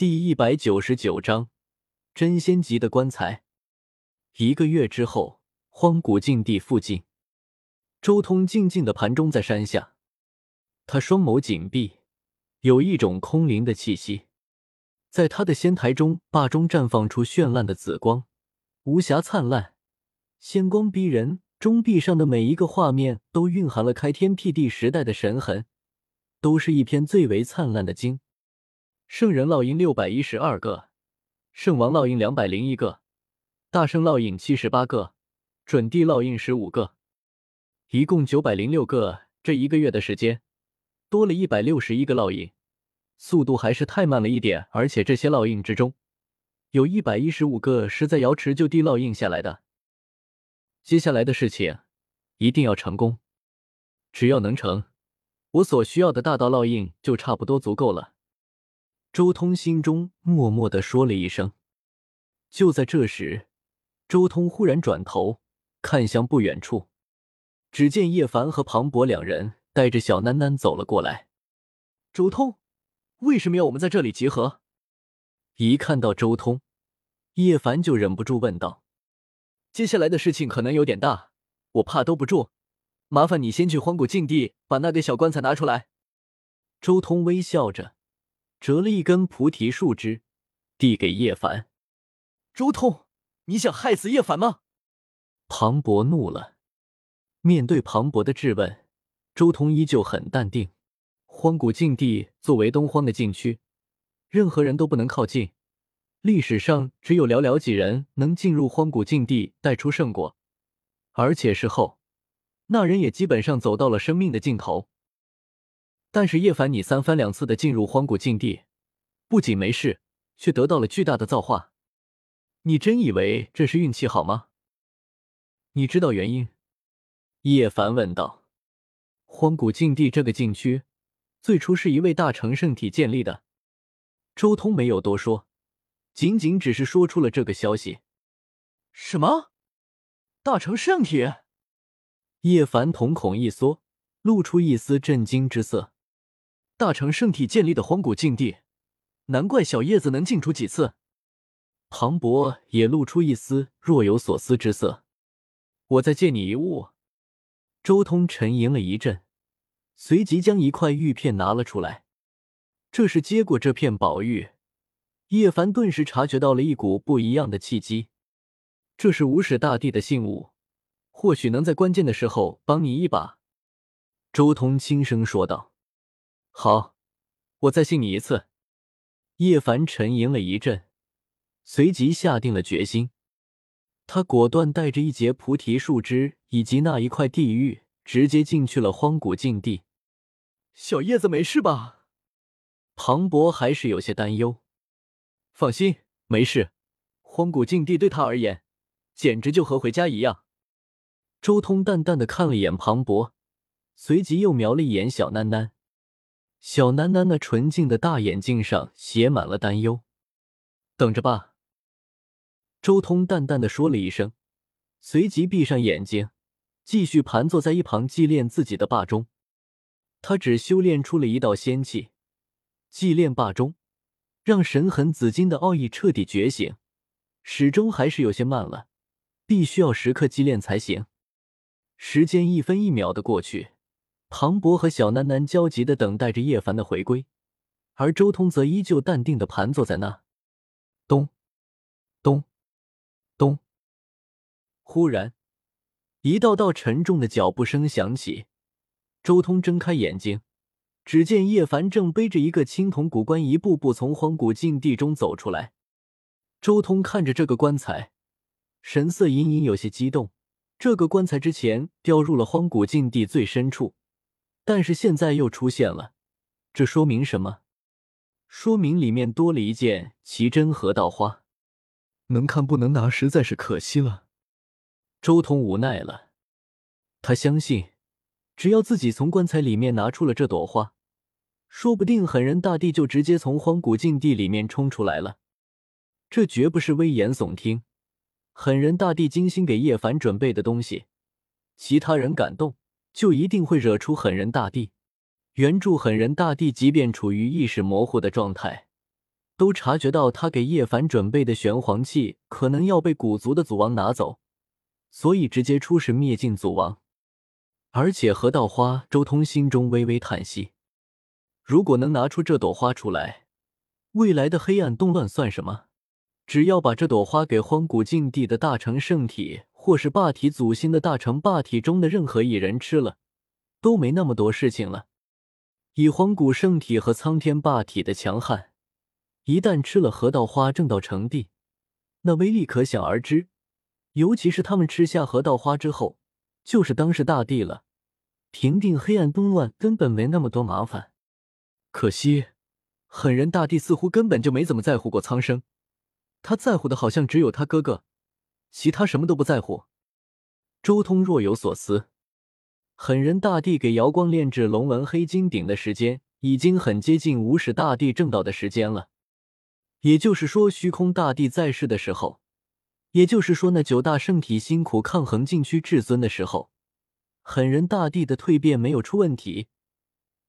第一百九十九章真仙级的棺材。一个月之后，荒古禁地附近，周通静静的盘中在山下，他双眸紧闭，有一种空灵的气息，在他的仙台中坝中绽放出绚烂的紫光，无暇灿烂，仙光逼人。钟壁上的每一个画面都蕴含了开天辟地时代的神痕，都是一篇最为灿烂的经。圣人烙印六百一十二个，圣王烙印两百零一个，大圣烙印七十八个，准帝烙印十五个，一共九百零六个。这一个月的时间，多了一百六十一个烙印，速度还是太慢了一点。而且这些烙印之中，有一百一十五个是在瑶池就地烙印下来的。接下来的事情一定要成功，只要能成，我所需要的大道烙印就差不多足够了。周通心中默默的说了一声。就在这时，周通忽然转头看向不远处，只见叶凡和庞博两人带着小囡囡走了过来。周通，为什么要我们在这里集合？一看到周通，叶凡就忍不住问道：“接下来的事情可能有点大，我怕兜不住，麻烦你先去荒古禁地把那个小棺材拿出来。”周通微笑着。折了一根菩提树枝，递给叶凡。周通，你想害死叶凡吗？庞博怒了。面对庞博的质问，周通依旧很淡定。荒古禁地作为东荒的禁区，任何人都不能靠近。历史上只有寥寥几人能进入荒古禁地带出圣果，而且事后，那人也基本上走到了生命的尽头。但是叶凡，你三番两次的进入荒古禁地，不仅没事，却得到了巨大的造化。你真以为这是运气好吗？你知道原因？叶凡问道。荒古禁地这个禁区，最初是一位大成圣体建立的。周通没有多说，仅仅只是说出了这个消息。什么？大成圣体？叶凡瞳孔一缩，露出一丝震惊之色。大成圣体建立的荒古禁地，难怪小叶子能进出几次。庞博也露出一丝若有所思之色。我再借你一物。周通沉吟了一阵，随即将一块玉片拿了出来。这是接过这片宝玉，叶凡顿时察觉到了一股不一样的气机。这是无始大帝的信物，或许能在关键的时候帮你一把。周通轻声说道。好，我再信你一次。叶凡沉吟了一阵，随即下定了决心。他果断带着一截菩提树枝以及那一块地狱，直接进去了荒古禁地。小叶子没事吧？庞博还是有些担忧。放心，没事。荒古禁地对他而言，简直就和回家一样。周通淡淡的看了一眼庞博，随即又瞄了一眼小囡囡。小囡囡那纯净的大眼睛上写满了担忧。等着吧，周通淡淡的说了一声，随即闭上眼睛，继续盘坐在一旁祭炼自己的霸中。他只修炼出了一道仙气，祭炼霸中，让神痕紫金的奥义彻底觉醒，始终还是有些慢了，必须要时刻祭炼才行。时间一分一秒的过去。庞博和小楠楠焦急的等待着叶凡的回归，而周通则依旧淡定的盘坐在那。咚，咚，咚！忽然，一道道沉重的脚步声响起。周通睁开眼睛，只见叶凡正背着一个青铜古棺，一步步从荒古禁地中走出来。周通看着这个棺材，神色隐隐有些激动。这个棺材之前掉入了荒古禁地最深处。但是现在又出现了，这说明什么？说明里面多了一件奇珍合道花，能看不能拿，实在是可惜了。周通无奈了，他相信，只要自己从棺材里面拿出了这朵花，说不定狠人大帝就直接从荒古禁地里面冲出来了。这绝不是危言耸听，狠人大帝精心给叶凡准备的东西，其他人敢动。就一定会惹出狠人大帝。原著狠人大帝即便处于意识模糊的状态，都察觉到他给叶凡准备的玄黄器可能要被古族的祖王拿走，所以直接出使灭尽祖王。而且河道花，周通心中微微叹息：如果能拿出这朵花出来，未来的黑暗动乱算什么？只要把这朵花给荒古禁地的大成圣体，或是霸体祖先的大成霸体中的任何一人吃了，都没那么多事情了。以荒古圣体和苍天霸体的强悍，一旦吃了河道花正道成帝，那威力可想而知。尤其是他们吃下河道花之后，就是当世大帝了，平定黑暗动乱根本没那么多麻烦。可惜，狠人大帝似乎根本就没怎么在乎过苍生。他在乎的好像只有他哥哥，其他什么都不在乎。周通若有所思，狠人大帝给瑶光炼制龙纹黑金鼎的时间，已经很接近无始大帝正道的时间了。也就是说，虚空大帝在世的时候，也就是说，那九大圣体辛苦抗衡禁区至尊的时候，狠人大帝的蜕变没有出问题，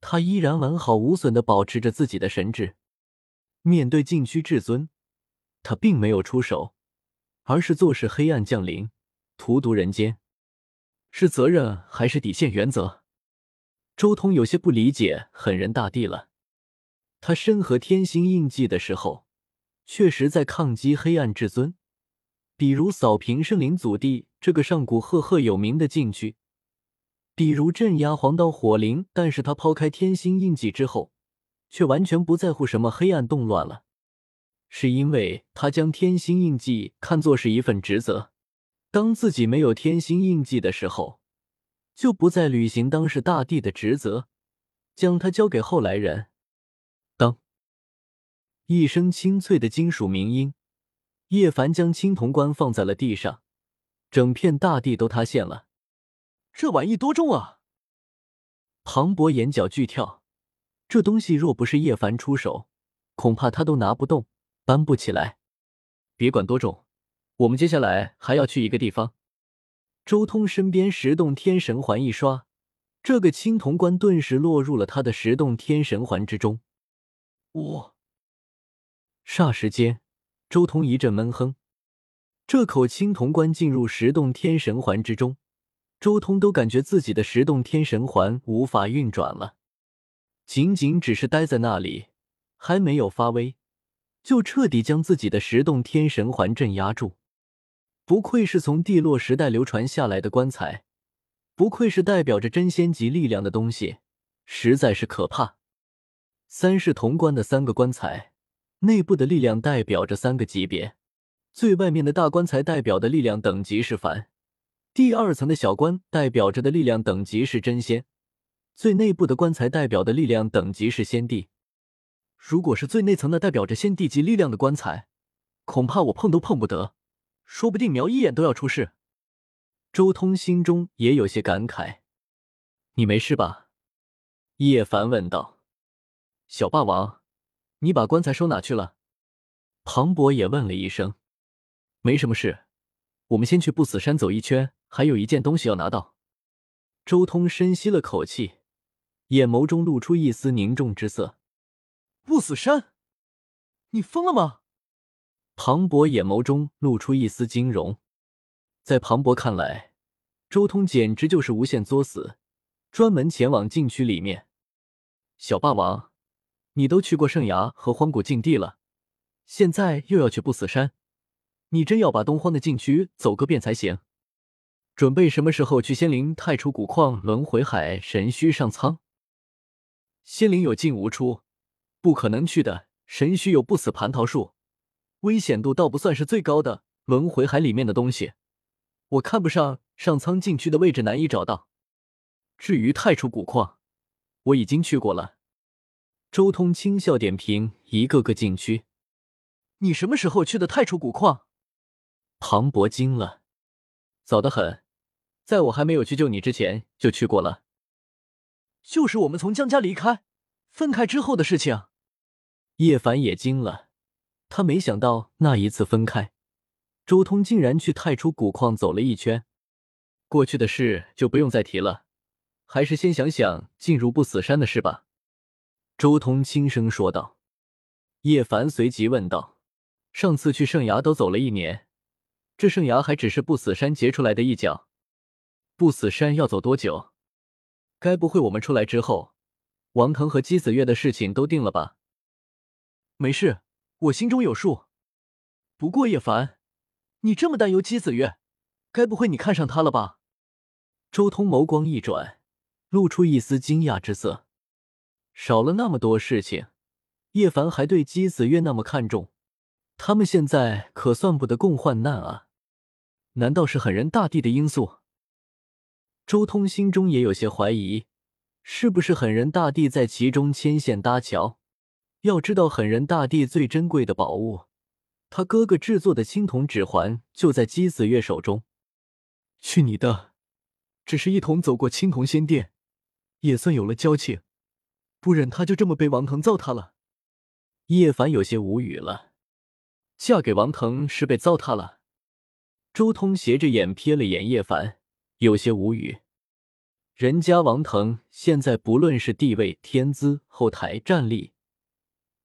他依然完好无损的保持着自己的神智，面对禁区至尊。他并没有出手，而是坐视黑暗降临，荼毒人间，是责任还是底线原则？周通有些不理解狠人大帝了。他身合天星印记的时候，确实在抗击黑暗至尊，比如扫平圣灵祖地这个上古赫赫有名的禁区，比如镇压黄道火灵。但是他抛开天星印记之后，却完全不在乎什么黑暗动乱了。是因为他将天星印记看作是一份职责，当自己没有天星印记的时候，就不再履行当世大帝的职责，将它交给后来人。当一声清脆的金属鸣音，叶凡将青铜棺放在了地上，整片大地都塌陷了。这玩意多重啊！庞博眼角剧跳，这东西若不是叶凡出手，恐怕他都拿不动。搬不起来，别管多重，我们接下来还要去一个地方。周通身边十洞天神环一刷，这个青铜棺顿时落入了他的十洞天神环之中。我霎时间，周通一阵闷哼。这口青铜棺进入十洞天神环之中，周通都感觉自己的十洞天神环无法运转了，仅仅只是待在那里，还没有发威。就彻底将自己的十洞天神环镇压住，不愧是从帝洛时代流传下来的棺材，不愧是代表着真仙级力量的东西，实在是可怕。三世铜棺的三个棺材，内部的力量代表着三个级别，最外面的大棺材代表的力量等级是凡，第二层的小棺代表着的力量等级是真仙，最内部的棺材代表的力量等级是仙帝。如果是最内层的代表着先帝级力量的棺材，恐怕我碰都碰不得，说不定瞄一眼都要出事。周通心中也有些感慨。你没事吧？叶凡问道。小霸王，你把棺材收哪去了？庞博也问了一声。没什么事，我们先去不死山走一圈，还有一件东西要拿到。周通深吸了口气，眼眸中露出一丝凝重之色。不死山，你疯了吗？庞博眼眸中露出一丝惊容，在庞博看来，周通简直就是无限作死，专门前往禁区里面。小霸王，你都去过圣崖和荒古禁地了，现在又要去不死山，你真要把东荒的禁区走个遍才行。准备什么时候去仙灵太初古矿、轮回海、神虚上苍？仙灵有进无出。不可能去的神虚有不死蟠桃树，危险度倒不算是最高的。轮回海里面的东西，我看不上上苍禁区的位置难以找到。至于太初古矿，我已经去过了。周通轻笑点评一个个禁区。你什么时候去的太初古矿？庞博惊了。早得很，在我还没有去救你之前就去过了。就是我们从江家离开，分开之后的事情。叶凡也惊了，他没想到那一次分开，周通竟然去太初古矿走了一圈。过去的事就不用再提了，还是先想想进入不死山的事吧。周通轻声说道。叶凡随即问道：“上次去圣崖都走了一年，这圣崖还只是不死山结出来的一角，不死山要走多久？该不会我们出来之后，王腾和姬子月的事情都定了吧？”“没事，我心中有数。不过叶凡，你这么担忧姬子月，该不会你看上她了吧？”周通眸光一转，露出一丝惊讶之色。少了那么多事情。叶凡还对姬子月那么看重，他们现在可算不得共患难啊！难道是狠人大帝的因素？周通心中也有些怀疑，是不是狠人大帝在其中牵线搭桥？要知道，狠人大帝最珍贵的宝物，他哥哥制作的青铜指环就在姬子月手中。去你的！只是一同走过青铜仙殿，也算有了交情，不忍他就这么被王腾糟蹋了。叶凡有些无语了，嫁给王腾是被糟蹋了。周通斜着眼瞥了眼叶凡，有些无语。人家王腾现在不论是地位、天资、后台、战力，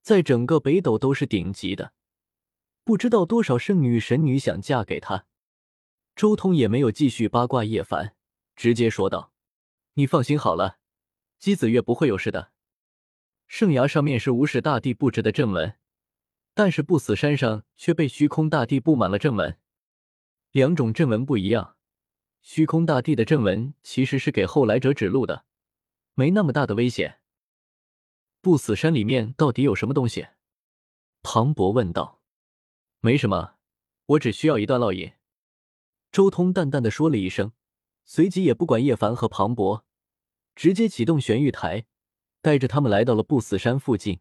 在整个北斗都是顶级的，不知道多少圣女、神女想嫁给他。周通也没有继续八卦叶凡，直接说道：“你放心好了，姬子月不会有事的。”圣崖上面是无始大帝布置的阵纹，但是不死山上却被虚空大帝布满了阵纹。两种阵纹不一样，虚空大帝的阵纹其实是给后来者指路的，没那么大的危险。不死山里面到底有什么东西？庞博问道。没什么，我只需要一段烙印。周通淡淡的说了一声，随即也不管叶凡和庞博，直接启动玄玉台。带着他们来到了不死山附近。